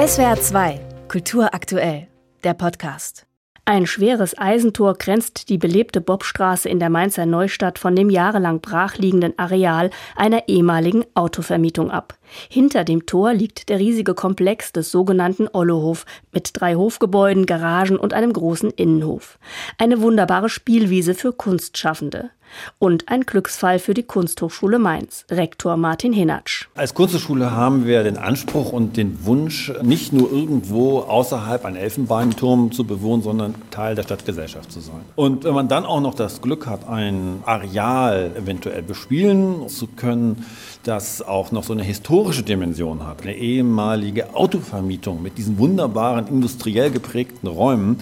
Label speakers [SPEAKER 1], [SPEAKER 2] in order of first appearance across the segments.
[SPEAKER 1] SWR 2, Kultur aktuell, der Podcast.
[SPEAKER 2] Ein schweres Eisentor grenzt die belebte Bobstraße in der Mainzer Neustadt von dem jahrelang brachliegenden Areal einer ehemaligen Autovermietung ab. Hinter dem Tor liegt der riesige Komplex des sogenannten Ollohof mit drei Hofgebäuden, Garagen und einem großen Innenhof. Eine wunderbare Spielwiese für Kunstschaffende. Und ein Glücksfall für die Kunsthochschule Mainz. Rektor Martin Hinatsch.
[SPEAKER 3] Als Kunsthochschule haben wir den Anspruch und den Wunsch, nicht nur irgendwo außerhalb einen Elfenbeinturm zu bewohnen, sondern Teil der Stadtgesellschaft zu sein. Und wenn man dann auch noch das Glück hat, ein Areal eventuell bespielen zu können, das auch noch so eine historische Dimension hat, eine ehemalige Autovermietung mit diesen wunderbaren industriell geprägten Räumen,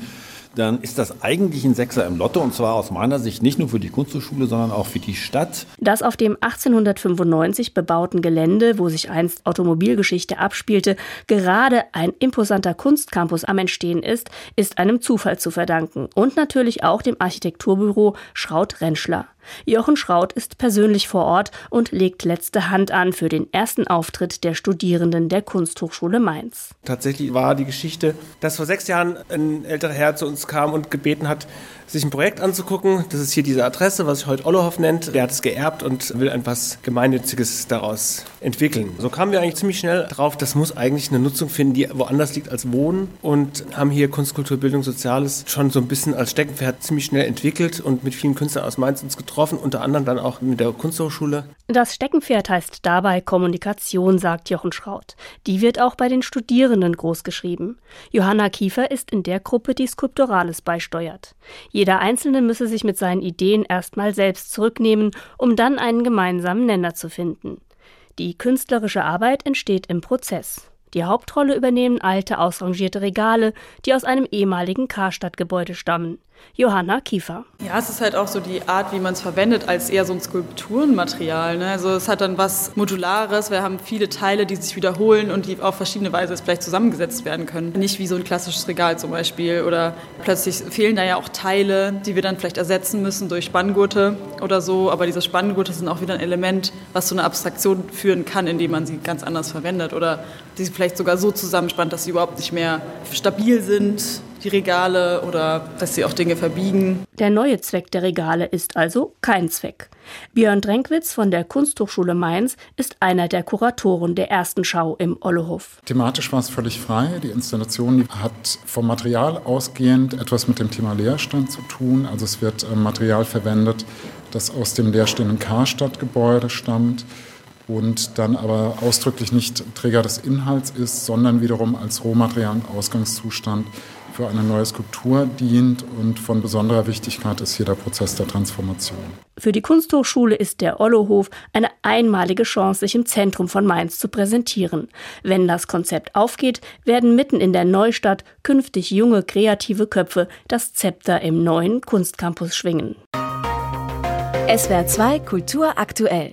[SPEAKER 3] dann ist das eigentlich ein Sechser im Lotto und zwar aus meiner Sicht nicht nur für die Kunsthochschule, sondern auch für die Stadt.
[SPEAKER 2] Das auf dem 1895 bebauten Gelände, wo sich einst Automobilgeschichte abspielte, gerade ein imposanter Kunstcampus am Entstehen ist, ist einem Zufall zu verdanken und natürlich auch dem Architekturbüro Schraut-Rentschler. Jochen Schraut ist persönlich vor Ort und legt letzte Hand an für den ersten Auftritt der Studierenden der Kunsthochschule Mainz.
[SPEAKER 4] Tatsächlich war die Geschichte, dass vor sechs Jahren ein älterer Herr zu uns kam und gebeten hat, sich ein Projekt anzugucken. Das ist hier diese Adresse, was sich heute Ollohoff nennt. Der hat es geerbt und will etwas Gemeinnütziges daraus entwickeln. So kamen wir eigentlich ziemlich schnell drauf, das muss eigentlich eine Nutzung finden, die woanders liegt als Wohnen und haben hier Kunst, Kultur, Bildung, Soziales schon so ein bisschen als Steckenpferd ziemlich schnell entwickelt und mit vielen Künstlern aus Mainz uns getroffen, unter anderem dann auch mit der Kunsthochschule.
[SPEAKER 2] Das Steckenpferd heißt dabei Kommunikation, sagt Jochen Schraut. Die wird auch bei den Studierenden großgeschrieben. Johanna Kiefer ist in der Gruppe, die Skulpturales beisteuert. Jeder Einzelne müsse sich mit seinen Ideen erstmal selbst zurücknehmen, um dann einen gemeinsamen Nenner zu finden. Die künstlerische Arbeit entsteht im Prozess. Die Hauptrolle übernehmen alte, ausrangierte Regale, die aus einem ehemaligen Karstadtgebäude stammen. Johanna Kiefer.
[SPEAKER 5] Ja, es ist halt auch so die Art, wie man es verwendet, als eher so ein Skulpturenmaterial. Ne? Also es hat dann was Modulares. Wir haben viele Teile, die sich wiederholen und die auf verschiedene Weise vielleicht zusammengesetzt werden können. Nicht wie so ein klassisches Regal zum Beispiel. Oder plötzlich fehlen da ja auch Teile, die wir dann vielleicht ersetzen müssen durch Spanngurte oder so. Aber diese Spanngurte sind auch wieder ein Element, was zu einer Abstraktion führen kann, indem man sie ganz anders verwendet. Oder die vielleicht sogar so zusammenspannt, dass sie überhaupt nicht mehr stabil sind die Regale oder dass sie auch Dinge verbiegen.
[SPEAKER 2] Der neue Zweck der Regale ist also kein Zweck. Björn Drenkwitz von der Kunsthochschule Mainz ist einer der Kuratoren der ersten Schau im Ollehof.
[SPEAKER 6] Thematisch war es völlig frei. Die Installation hat vom Material ausgehend etwas mit dem Thema Leerstand zu tun. Also es wird äh, Material verwendet, das aus dem leerstehenden Karstadtgebäude stammt und dann aber ausdrücklich nicht Träger des Inhalts ist, sondern wiederum als Rohmaterial und Ausgangszustand für eine neue Skulptur dient und von besonderer Wichtigkeit ist hier der Prozess der Transformation.
[SPEAKER 2] Für die Kunsthochschule ist der Ollohof eine einmalige Chance, sich im Zentrum von Mainz zu präsentieren. Wenn das Konzept aufgeht, werden mitten in der Neustadt künftig junge kreative Köpfe das Zepter im neuen Kunstcampus schwingen.
[SPEAKER 1] SWR 2 Kultur aktuell.